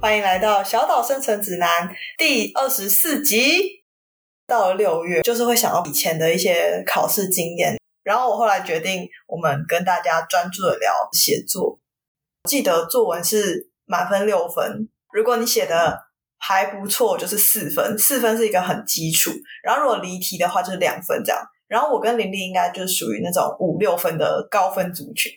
欢迎来到《小岛生存指南》第二十四集。到了六月，就是会想到以前的一些考试经验，然后我后来决定，我们跟大家专注的聊写作。记得作文是满分六分，如果你写的还不错，就是四分，四分是一个很基础。然后如果离题的话，就是两分这样。然后我跟玲玲应该就是属于那种五六分的高分族群。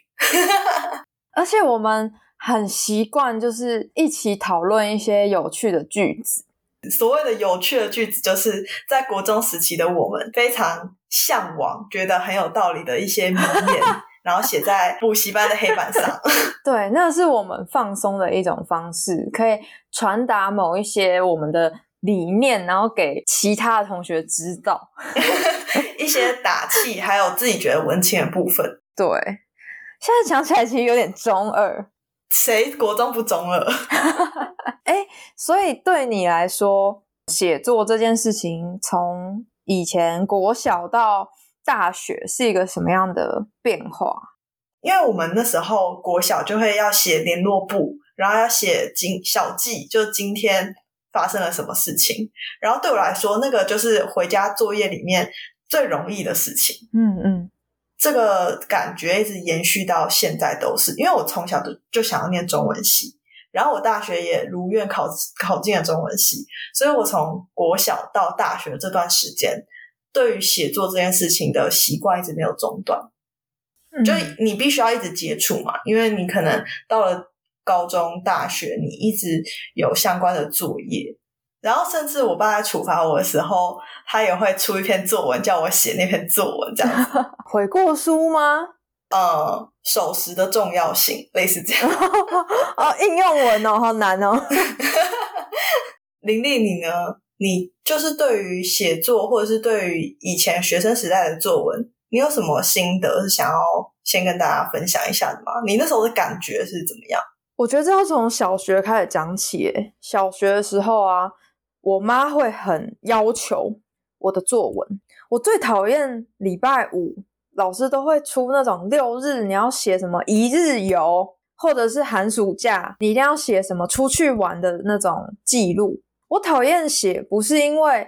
而且我们。很习惯，就是一起讨论一些有趣的句子。所谓的有趣的句子，就是在国中时期的我们非常向往、觉得很有道理的一些名言，然后写在补习班的黑板上。对，那是我们放松的一种方式，可以传达某一些我们的理念，然后给其他的同学知道 一些打气，还有自己觉得文青的部分。对，现在想起来其实有点中二。谁国中不中了？哎，所以对你来说，写作这件事情，从以前国小到大学，是一个什么样的变化？因为我们那时候国小就会要写联络簿，然后要写今小记，就今天发生了什么事情。然后对我来说，那个就是回家作业里面最容易的事情。嗯嗯。这个感觉一直延续到现在都是，因为我从小就就想要念中文系，然后我大学也如愿考考进了中文系，所以我从国小到大学这段时间，对于写作这件事情的习惯一直没有中断。就你必须要一直接触嘛，因为你可能到了高中、大学，你一直有相关的作业。然后，甚至我爸在处罚我的时候，他也会出一篇作文，叫我写那篇作文，这样。悔过书吗？呃，守时的重要性，类似这样。哦，应用文哦，好难哦。林丽，你呢？你就是对于写作，或者是对于以前学生时代的作文，你有什么心得是想要先跟大家分享一下的吗？你那时候的感觉是怎么样？我觉得这要从小学开始讲起。小学的时候啊。我妈会很要求我的作文，我最讨厌礼拜五老师都会出那种六日你要写什么一日游，或者是寒暑假你一定要写什么出去玩的那种记录。我讨厌写，不是因为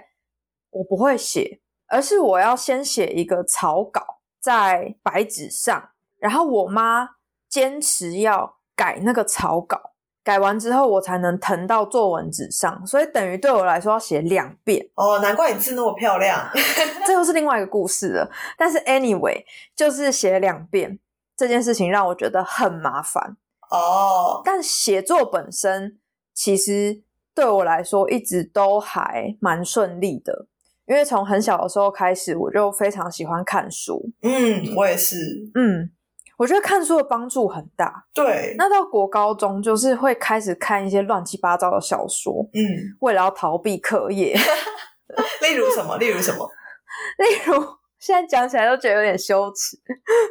我不会写，而是我要先写一个草稿在白纸上，然后我妈坚持要改那个草稿。改完之后，我才能腾到作文纸上，所以等于对我来说要写两遍。哦，难怪你字那么漂亮。这又是另外一个故事了。但是 anyway，就是写两遍这件事情让我觉得很麻烦。哦，但写作本身其实对我来说一直都还蛮顺利的，因为从很小的时候开始，我就非常喜欢看书。嗯，我也是。嗯。我觉得看书的帮助很大。对，那到国高中就是会开始看一些乱七八糟的小说。嗯，为了要逃避课业。例如什么？例如什么？例如现在讲起来都觉得有点羞耻。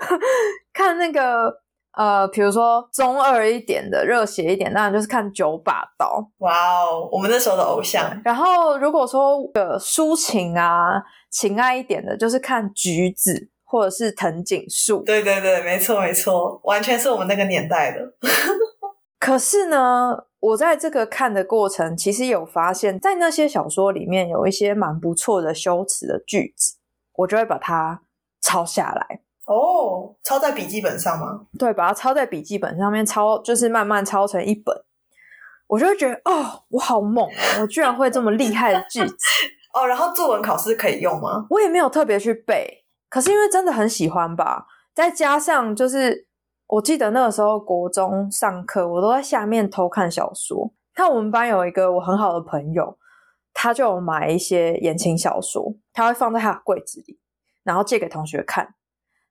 看那个呃，比如说中二一点的、热血一点，当然就是看《九把刀》。哇哦，我们那时候的偶像。然后如果说呃抒情啊、情爱一点的，就是看《橘子》。或者是藤井树，对对对，没错没错，完全是我们那个年代的。可是呢，我在这个看的过程，其实有发现，在那些小说里面有一些蛮不错的修辞的句子，我就会把它抄下来。哦，抄在笔记本上吗？对，把它抄在笔记本上面，抄就是慢慢抄成一本，我就会觉得哦，我好猛啊！我居然会这么厉害的句子 哦。然后作文考试可以用吗？我也没有特别去背。可是因为真的很喜欢吧，再加上就是我记得那个时候国中上课，我都在下面偷看小说。看我们班有一个我很好的朋友，他就买一些言情小说，他会放在他的柜子里，然后借给同学看。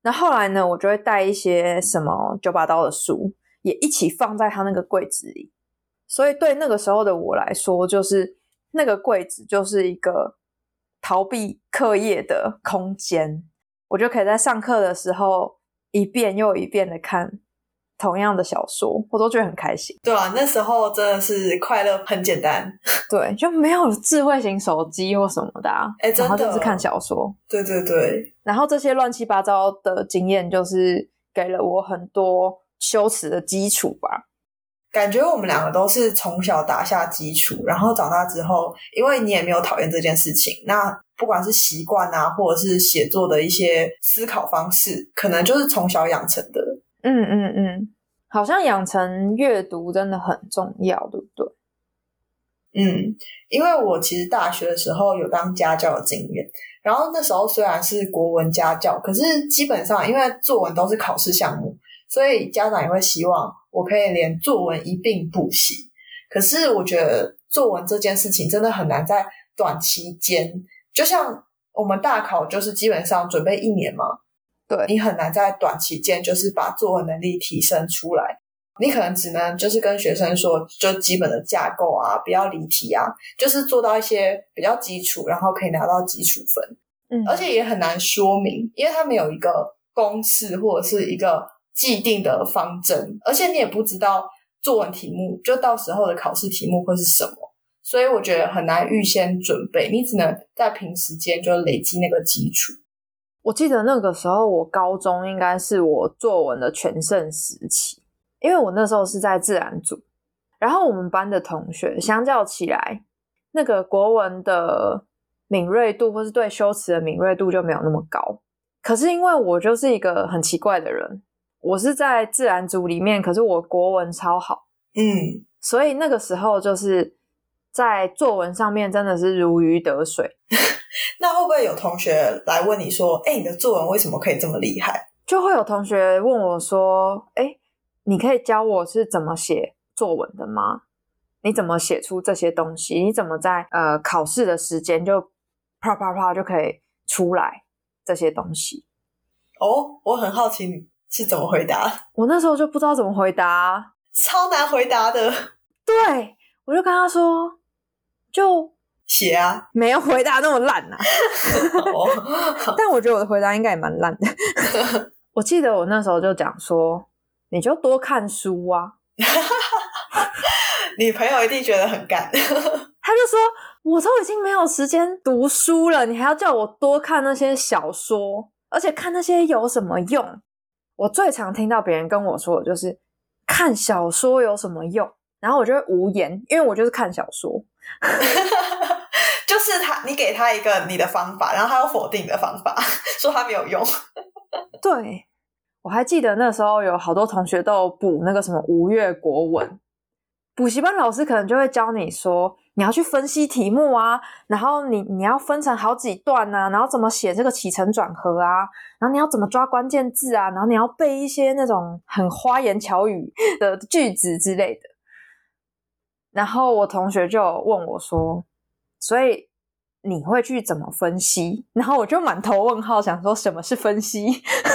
那后来呢，我就会带一些什么九把刀的书，也一起放在他那个柜子里。所以对那个时候的我来说，就是那个柜子就是一个逃避课业的空间，我就可以在上课的时候一遍又一遍的看同样的小说，我都觉得很开心。对啊，那时候真的是快乐很简单。对，就没有智慧型手机或什么的、啊，哎真的然后就是看小说。对对对，然后这些乱七八糟的经验，就是给了我很多修辞的基础吧。感觉我们两个都是从小打下基础，然后长大之后，因为你也没有讨厌这件事情，那不管是习惯啊，或者是写作的一些思考方式，可能就是从小养成的。嗯嗯嗯，好像养成阅读真的很重要，对不对？嗯，因为我其实大学的时候有当家教的经验，然后那时候虽然是国文家教，可是基本上因为作文都是考试项目，所以家长也会希望我可以连作文一并补习。可是我觉得作文这件事情真的很难在短期间，就像我们大考就是基本上准备一年嘛，对，你很难在短期间就是把作文能力提升出来。你可能只能就是跟学生说，就基本的架构啊，不要离题啊，就是做到一些比较基础，然后可以拿到基础分。嗯，而且也很难说明，因为他们有一个公式或者是一个既定的方针，而且你也不知道作文题目就到时候的考试题目会是什么，所以我觉得很难预先准备，你只能在平时间就累积那个基础。我记得那个时候，我高中应该是我作文的全盛时期，因为我那时候是在自然组，然后我们班的同学相较起来，那个国文的敏锐度或是对修辞的敏锐度就没有那么高。可是因为我就是一个很奇怪的人，我是在自然组里面，可是我国文超好，嗯，所以那个时候就是在作文上面真的是如鱼得水。那会不会有同学来问你说：“哎、你的作文为什么可以这么厉害就会有同学问我说：“哎，你可以教我是怎么写作文的吗？你怎么写出这些东西？你怎么在呃考试的时间就啪啪啪就可以出来这些东西？”哦，我很好奇你是怎么回答，我那时候就不知道怎么回答，超难回答的。对我就跟他说，就写啊，没有回答那么烂呐、哦，但我觉得我的回答应该也蛮烂的。我记得我那时候就讲说，你就多看书啊。你朋友一定觉得很干。他就说：“我都已经没有时间读书了，你还要叫我多看那些小说，而且看那些有什么用？”我最常听到别人跟我说的就是“看小说有什么用”，然后我就会无言，因为我就是看小说。就是他，你给他一个你的方法，然后他又否定你的方法，说他没有用。对，我还记得那时候有好多同学都有补那个什么吴越国文，补习班老师可能就会教你说，你要去分析题目啊，然后你你要分成好几段啊，然后怎么写这个起承转合啊，然后你要怎么抓关键字啊，然后你要背一些那种很花言巧语的句子之类的。然后我同学就问我说，所以你会去怎么分析？然后我就满头问号，想说什么是分析？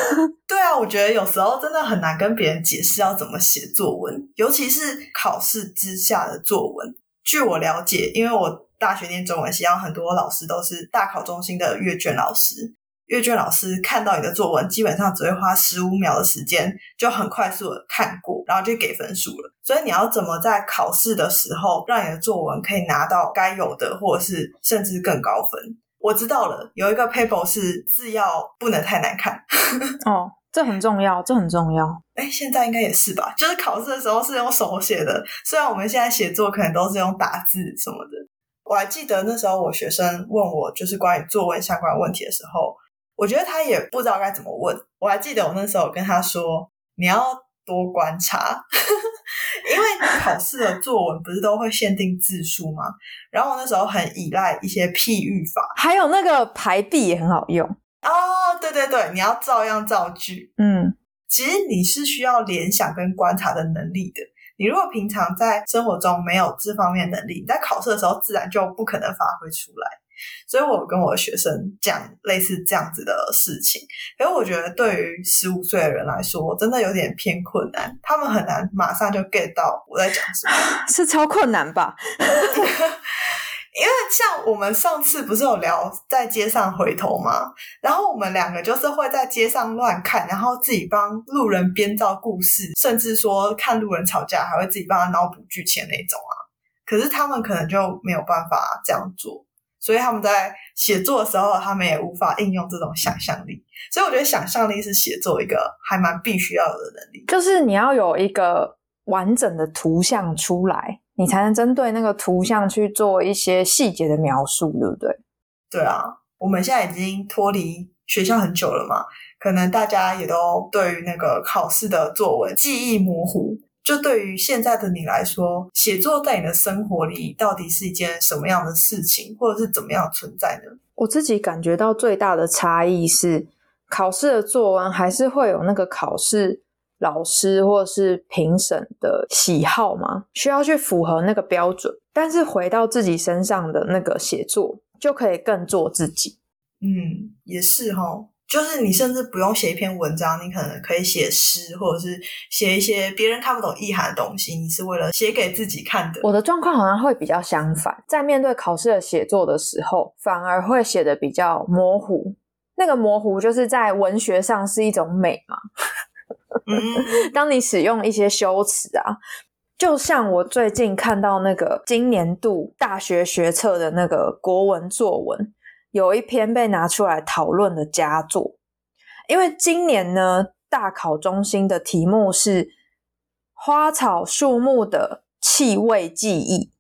对啊，我觉得有时候真的很难跟别人解释要怎么写作文，尤其是考试之下的作文。据我了解，因为我大学念中文系，然后很多老师都是大考中心的阅卷老师。阅卷老师看到你的作文，基本上只会花十五秒的时间，就很快速的看过，然后就给分数了。所以你要怎么在考试的时候，让你的作文可以拿到该有的，或者是甚至更高分？我知道了，有一个 paper 是字要不能太难看。哦，这很重要，这很重要。哎，现在应该也是吧？就是考试的时候是用手写的，虽然我们现在写作可能都是用打字什么的。我还记得那时候我学生问我就是关于作文相关问题的时候，我觉得他也不知道该怎么问。我还记得我那时候跟他说：“你要多观察，因为考试的作文不是都会限定字数吗？然后我那时候很依赖一些譬喻法。还有那个排比也很好用。哦，对对对，你要照样造句。嗯，其实你是需要联想跟观察的能力的。你如果平常在生活中没有这方面能力，你在考试的时候自然就不可能发挥出来。所以我跟我的学生讲类似这样子的事情，可是我觉得对于十五岁的人来说，真的有点偏困难，他们很难马上就 get 到我在讲什么。是超困难吧？因为像我们上次不是有聊在街上回头吗？然后我们两个就是会在街上乱看，然后自己帮路人编造故事，甚至说看路人吵架还会自己帮他脑补剧情那种啊。可是他们可能就没有办法这样做，所以他们在写作的时候，他们也无法应用这种想象力。所以我觉得想象力是写作一个还蛮必须要有的能力，就是你要有一个完整的图像出来。你才能针对那个图像去做一些细节的描述，对不对？对啊，我们现在已经脱离学校很久了嘛，可能大家也都对于那个考试的作文记忆模糊。就对于现在的你来说，写作在你的生活里到底是一件什么样的事情，或者是怎么样存在呢？我自己感觉到最大的差异是，考试的作文还是会有那个考试。老师或是评审的喜好吗？需要去符合那个标准，但是回到自己身上的那个写作，就可以更做自己。嗯，也是哈，就是你甚至不用写一篇文章，你可能可以写诗，或者是写一些别人看不懂意涵的东西，你是为了写给自己看的。我的状况好像会比较相反，在面对考试的写作的时候，反而会写的比较模糊。那个模糊就是在文学上是一种美嘛。当你使用一些修辞啊，就像我最近看到那个今年度大学学测的那个国文作文，有一篇被拿出来讨论的佳作。因为今年呢，大考中心的题目是花草树木的气味记忆，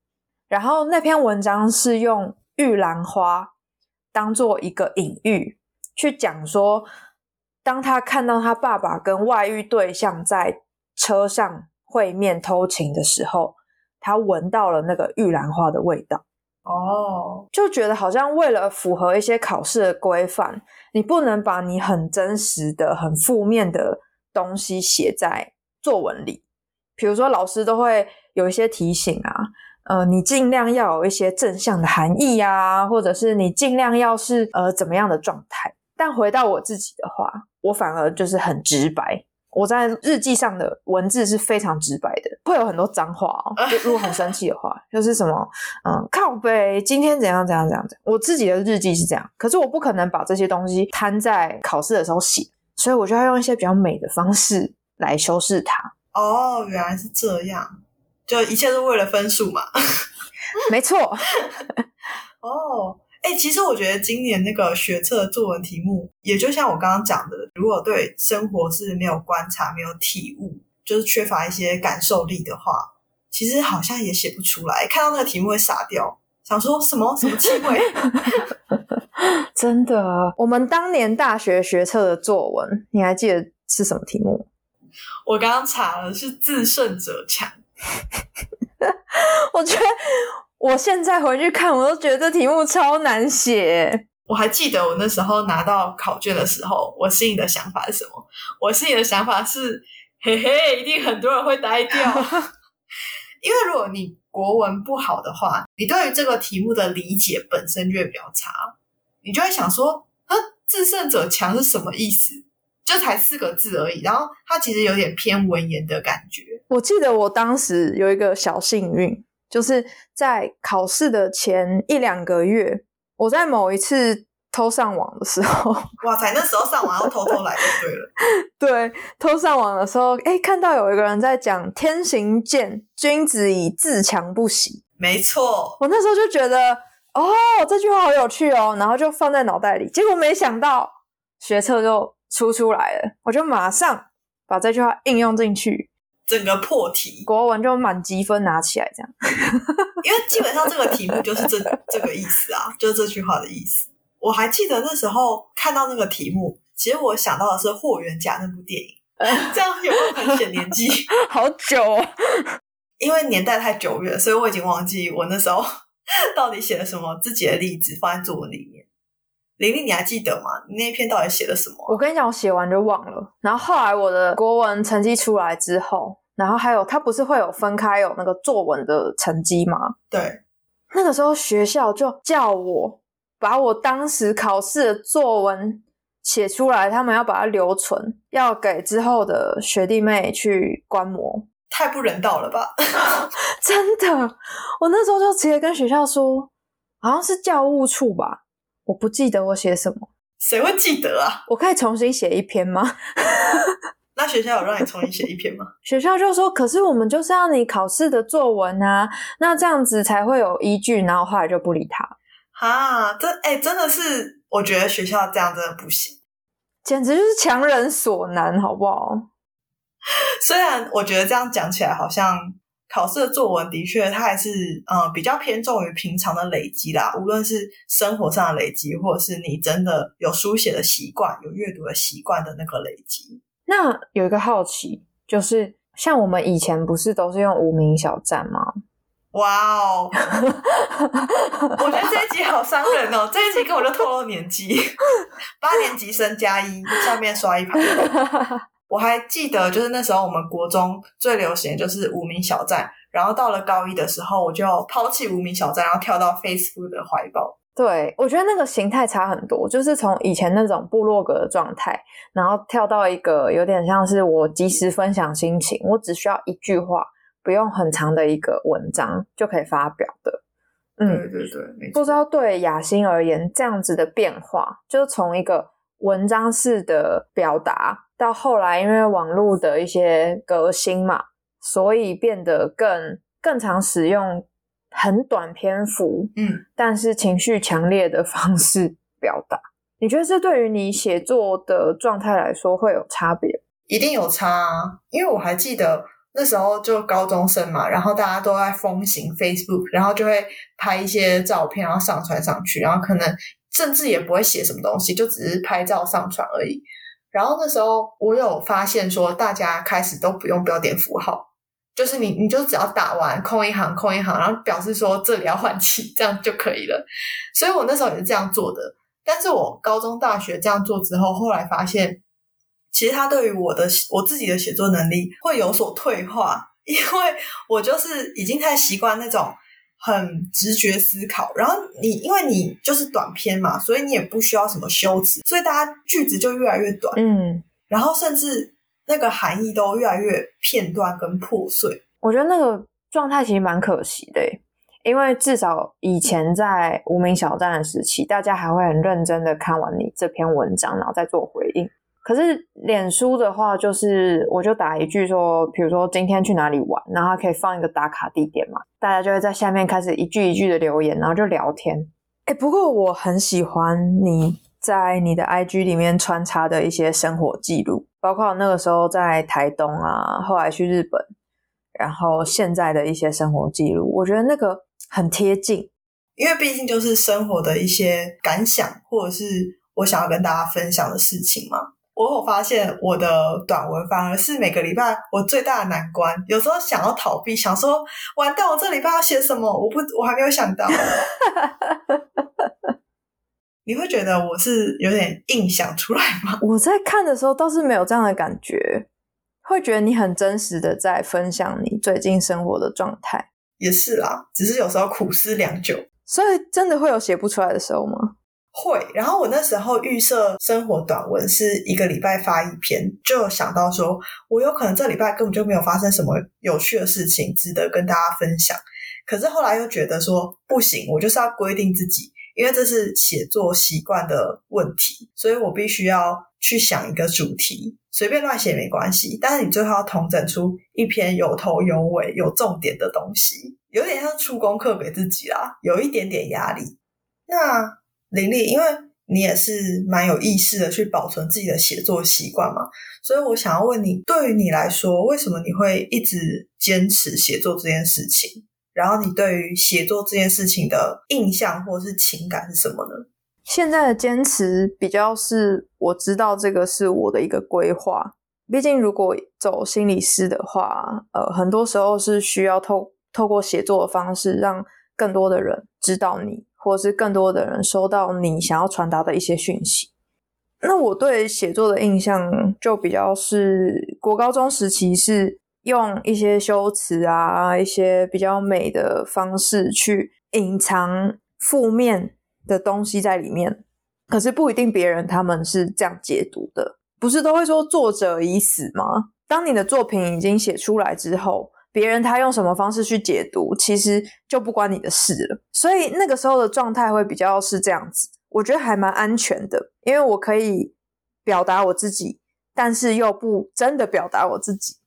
然后那篇文章是用玉兰花当做一个隐喻去讲说。当他看到他爸爸跟外遇对象在车上会面偷情的时候，他闻到了那个玉兰花的味道。哦，就觉得好像为了符合一些考试的规范，你不能把你很真实的、很负面的东西写在作文里。比如说，老师都会有一些提醒啊，呃，你尽量要有一些正向的含义啊，或者是你尽量要是呃怎么样的状态。但回到我自己的话，我反而就是很直白。我在日记上的文字是非常直白的，会有很多脏话哦。就如果很生气的话，就是什么嗯，靠背，今天怎样怎样怎样子。我自己的日记是这样，可是我不可能把这些东西摊在考试的时候写，所以我就要用一些比较美的方式来修饰它。哦，原来是这样，就一切都为了分数嘛。没错。哦。哎，其实我觉得今年那个学测作文题目，也就像我刚刚讲的，如果对生活是没有观察、没有体悟，就是缺乏一些感受力的话，其实好像也写不出来。看到那个题目会傻掉，想说什么什么气味？真的，我们当年大学学测的作文，你还记得是什么题目？我刚刚查了，是自胜者强。我觉得。我现在回去看，我都觉得这题目超难写。我还记得我那时候拿到考卷的时候，我心里的想法是什么？我心里的想法是：嘿嘿，一定很多人会呆掉。因为如果你国文不好的话，你对于这个题目的理解本身就会比较差，你就会想说：啊，自胜者强是什么意思？就才四个字而已，然后它其实有点偏文言的感觉。我记得我当时有一个小幸运。就是在考试的前一两个月，我在某一次偷上网的时候，哇塞，那时候上网要偷偷来就对了。对，偷上网的时候，哎，看到有一个人在讲“天行健，君子以自强不息”。没错，我那时候就觉得，哦，这句话好有趣哦，然后就放在脑袋里。结果没想到学测就出出来了，我就马上把这句话应用进去。整个破题，国文就满积分拿起来这样，因为基本上这个题目就是这 这个意思啊，就是这句话的意思。我还记得那时候看到那个题目，其实我想到的是《霍元甲》那部电影，这样有没有很显年纪？好久，因为年代太久远，所以我已经忘记我那时候到底写了什么自己的例子放在作文里面。玲玲，你还记得吗？你那篇到底写了什么？我跟你讲，我写完就忘了。然后后来我的国文成绩出来之后，然后还有他不是会有分开有那个作文的成绩吗？对，那个时候学校就叫我把我当时考试的作文写出来，他们要把它留存，要给之后的学弟妹去观摩。太不人道了吧！真的，我那时候就直接跟学校说。好像是教务处吧，我不记得我写什么，谁会记得啊？我可以重新写一篇吗？那学校有让你重新写一篇吗？学校就说，可是我们就是要你考试的作文啊，那这样子才会有依据，然后后来就不理他，哈，这哎、真的是，我觉得学校这样真的不行。简直就是强人所难，好不好？虽然我觉得这样讲起来，好像考试的作文的确它还是比较偏重于平常的累积啦，无论是生活上的累积，或者是你真的有书写的习惯、有阅读的习惯的那个累积。那有一个好奇，就是像我们以前不是都是用无名小站吗？哇哦！我觉得这一集好伤人哦，这一集跟我就透露年纪，八年级生加一，下面刷一排。我还记得，就是那时候我们国中最流行的就是无名小站，然后到了高一的时候，我就抛弃无名小站，然后跳到 Facebook 的怀抱。对，我觉得那个形态差很多，就是从以前那种部落格的状态，然后跳到一个有点像是我及时分享心情，我只需要一句话，不用很长的一个文章就可以发表的。嗯，对对。不知道对雅欣而言，这样子的变化，就是从一个文章式的表达，到后来因为网络的一些革新嘛，所以变得更更常使用很短篇幅，嗯，但是情绪强烈的方式表达。你觉得这对于你写作的状态来说会有差别？一定有差啊，因为我还记得那时候就高中生嘛，然后大家都在风行 Facebook，然后就会拍一些照片，然后上传上去，然后可能甚至也不会写什么东西，就只是拍照上传而已。然后那时候我有发现说，大家开始都不用标点符号，就是你你就只要打完空一行空一行，然后表示说这里要换气，这样就可以了。所以我那时候也是这样做的。但是我高中、大学这样做之后，后来发现，其实它对于我的我自己的写作能力会有所退化，因为我就是已经太习惯那种很直觉思考，然后你因为你就是短篇嘛，所以你也不需要什么修辞，所以大家句子就越来越短，嗯，然后甚至那个含义都越来越片段跟破碎。我觉得那个状态其实蛮可惜的，因为至少以前在无名小站的时期，大家还会很认真的看完你这篇文章，然后再做回应。可是脸书的话，就是我就打一句说，比如说今天去哪里玩，然后它可以放一个打卡地点嘛，大家就会在下面开始一句一句的留言，然后就聊天。哎，不过我很喜欢你在你的 IG 里面穿插的一些生活记录，包括那个时候在台东啊，后来去日本，然后现在的一些生活记录，我觉得那个很贴近。因为毕竟就是生活的一些感想，或者是我想要跟大家分享的事情嘛。我有发现我的短文反而是每个礼拜我最大的难关。有时候想要逃避，想说完蛋，我这礼拜要写什么？我不，我还没有想到。你会觉得我是有点硬想出来吗？我在看的时候倒是没有这样的感觉，会觉得你很真实的在分享你最近生活的状态，也是啦，只是有时候苦思良久。所以真的会有写不出来的时候吗？会，然后我那时候预设生活短文是一个礼拜发一篇，就想到说，我有可能这礼拜根本就没有发生什么有趣的事情值得跟大家分享。可是后来又觉得说不行，我就是要规定自己，因为这是写作习惯的问题，所以我必须要去想一个主题，随便乱写没关系，但是你最后要统整出一篇有头有尾、有重点的东西，有点像出功课给自己啦，有一点点压力。那林丽，因为你也是蛮有意识的去保存自己的写作习惯嘛，所以我想要问你，对于你来说，为什么你会一直坚持写作这件事情？然后你对于写作这件事情的印象或是情感是什么呢？现在的坚持比较是我知道这个是我的一个规划，毕竟如果走心理师的话，呃，很多时候是需要透透过写作的方式，让更多的人知道你。或是更多的人收到你想要传达的一些讯息。那我对写作的印象就比较是国高中时期是用一些修辞啊，一些比较美的方式去隐藏负面的东西在里面。可是不一定别人他们是这样解读的，不是都会说作者已死吗？当你的作品已经写出来之后，别人他用什么方式去解读，其实就不关你的事了。所以那个时候的状态会比较是这样子，我觉得还蛮安全的，因为我可以表达我自己，但是又不真的表达我自己。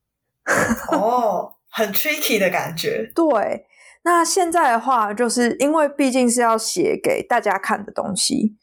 哦，很 tricky 的感觉。对，那现在的话，就是因为毕竟是要写给大家看的东西，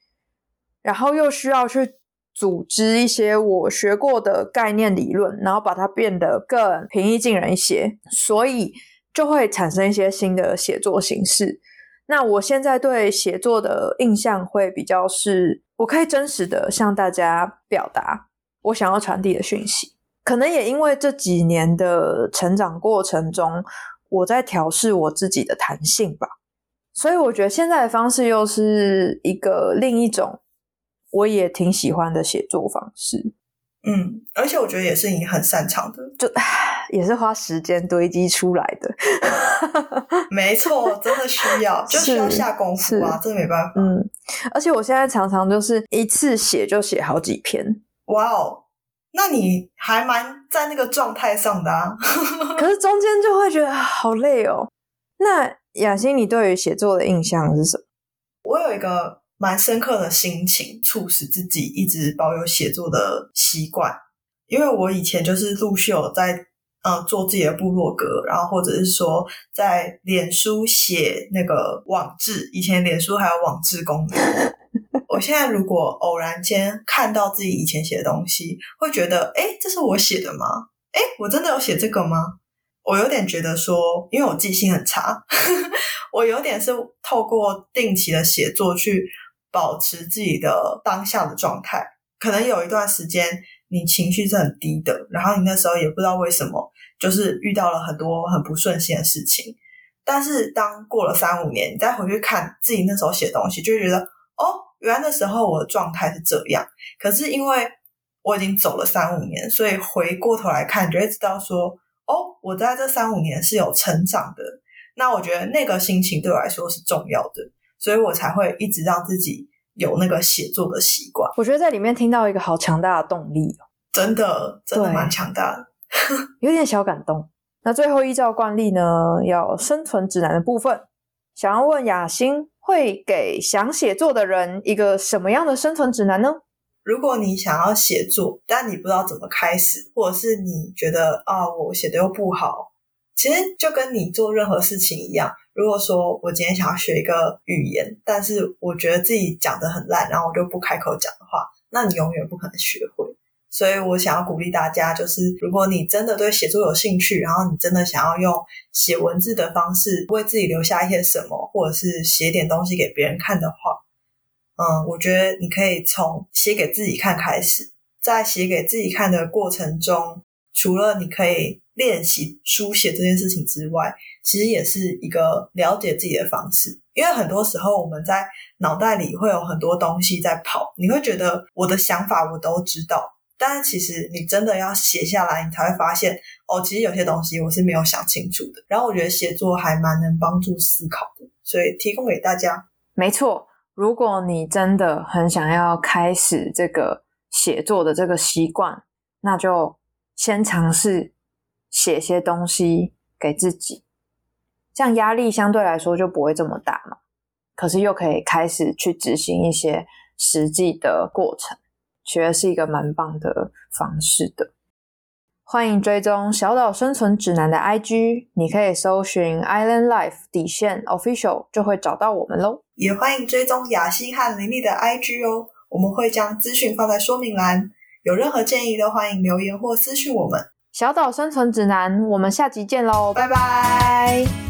然后又需要去组织一些我学过的概念理论，然后把它变得更平易近人一些，所以就会产生一些新的写作形式。那我现在对写作的印象会比较是，我可以真实的向大家表达我想要传递的讯息。可能也因为这几年的成长过程中，我在调试我自己的弹性吧，所以我觉得现在的方式又是一个另一种我也挺喜欢的写作方式。嗯，而且我觉得也是你很擅长的，就也是花时间堆积出来的。没错，真的需要，就需要下功夫啊，这没办法。嗯，而且我现在常常就是一次写就写好几篇。哇哦！那你还蛮在那个状态上的啊，可是中间就会觉得好累哦。那雅欣，你对于写作的印象是什么？我有一个蛮深刻的心情，促使自己一直保有写作的习惯。因为我以前就是陆续有在呃做自己的部落格，然后或者是说在脸书写那个网志，以前脸书还有网志功能。我现在如果偶然间看到自己以前写的东西，会觉得，哎，这是我写的吗？哎，我真的有写这个吗？我有点觉得说，因为我记性很差，我有点是透过定期的写作去保持自己的当下的状态。可能有一段时间你情绪是很低的，然后你那时候也不知道为什么，就是遇到了很多很不顺心的事情。但是当过了三五年，你再回去看自己那时候写东西，就觉得，哦。原来那时候我的状态是这样，可是因为我已经走了三五年，所以回过头来看，你就会知道说，哦，我在这三五年是有成长的。那我觉得那个心情对我来说是重要的，所以我才会一直让自己有那个写作的习惯。我觉得在里面听到一个好强大的动力哦，真的，真的蛮强大的，有点小感动。那最后依照惯例呢，要生存指南的部分，想要问雅欣。会给想写作的人一个什么样的生存指南呢？如果你想要写作，但你不知道怎么开始，或者是你觉得啊，我写的又不好，其实就跟你做任何事情一样。如果说我今天想要学一个语言，但是我觉得自己讲的很烂，然后我就不开口讲的话，那你永远不可能学会。所以我想要鼓励大家，就是如果你真的对写作有兴趣，然后你真的想要用写文字的方式为自己留下一些什么，或者是写点东西给别人看的话，嗯，我觉得你可以从写给自己看开始。在写给自己看的过程中，除了你可以练习书写这件事情之外，其实也是一个了解自己的方式。因为很多时候我们在脑袋里会有很多东西在跑，你会觉得我的想法我都知道。但是其实你真的要写下来，你才会发现哦，其实有些东西我是没有想清楚的。然后我觉得写作还蛮能帮助思考的，所以提供给大家。没错，如果你真的很想要开始这个写作的这个习惯，那就先尝试写些东西给自己，这样压力相对来说就不会这么大嘛。可是又可以开始去执行一些实际的过程。觉得是一个蛮棒的方式的，欢迎追踪小岛生存指南的 IG，你可以搜寻 Island Life 底线 Official 就会找到我们喽。也欢迎追踪雅欣和林丽的 IG 哦，我们会将资讯放在说明栏，有任何建议都欢迎留言或私讯我们。小岛生存指南，我们下集见喽，拜拜。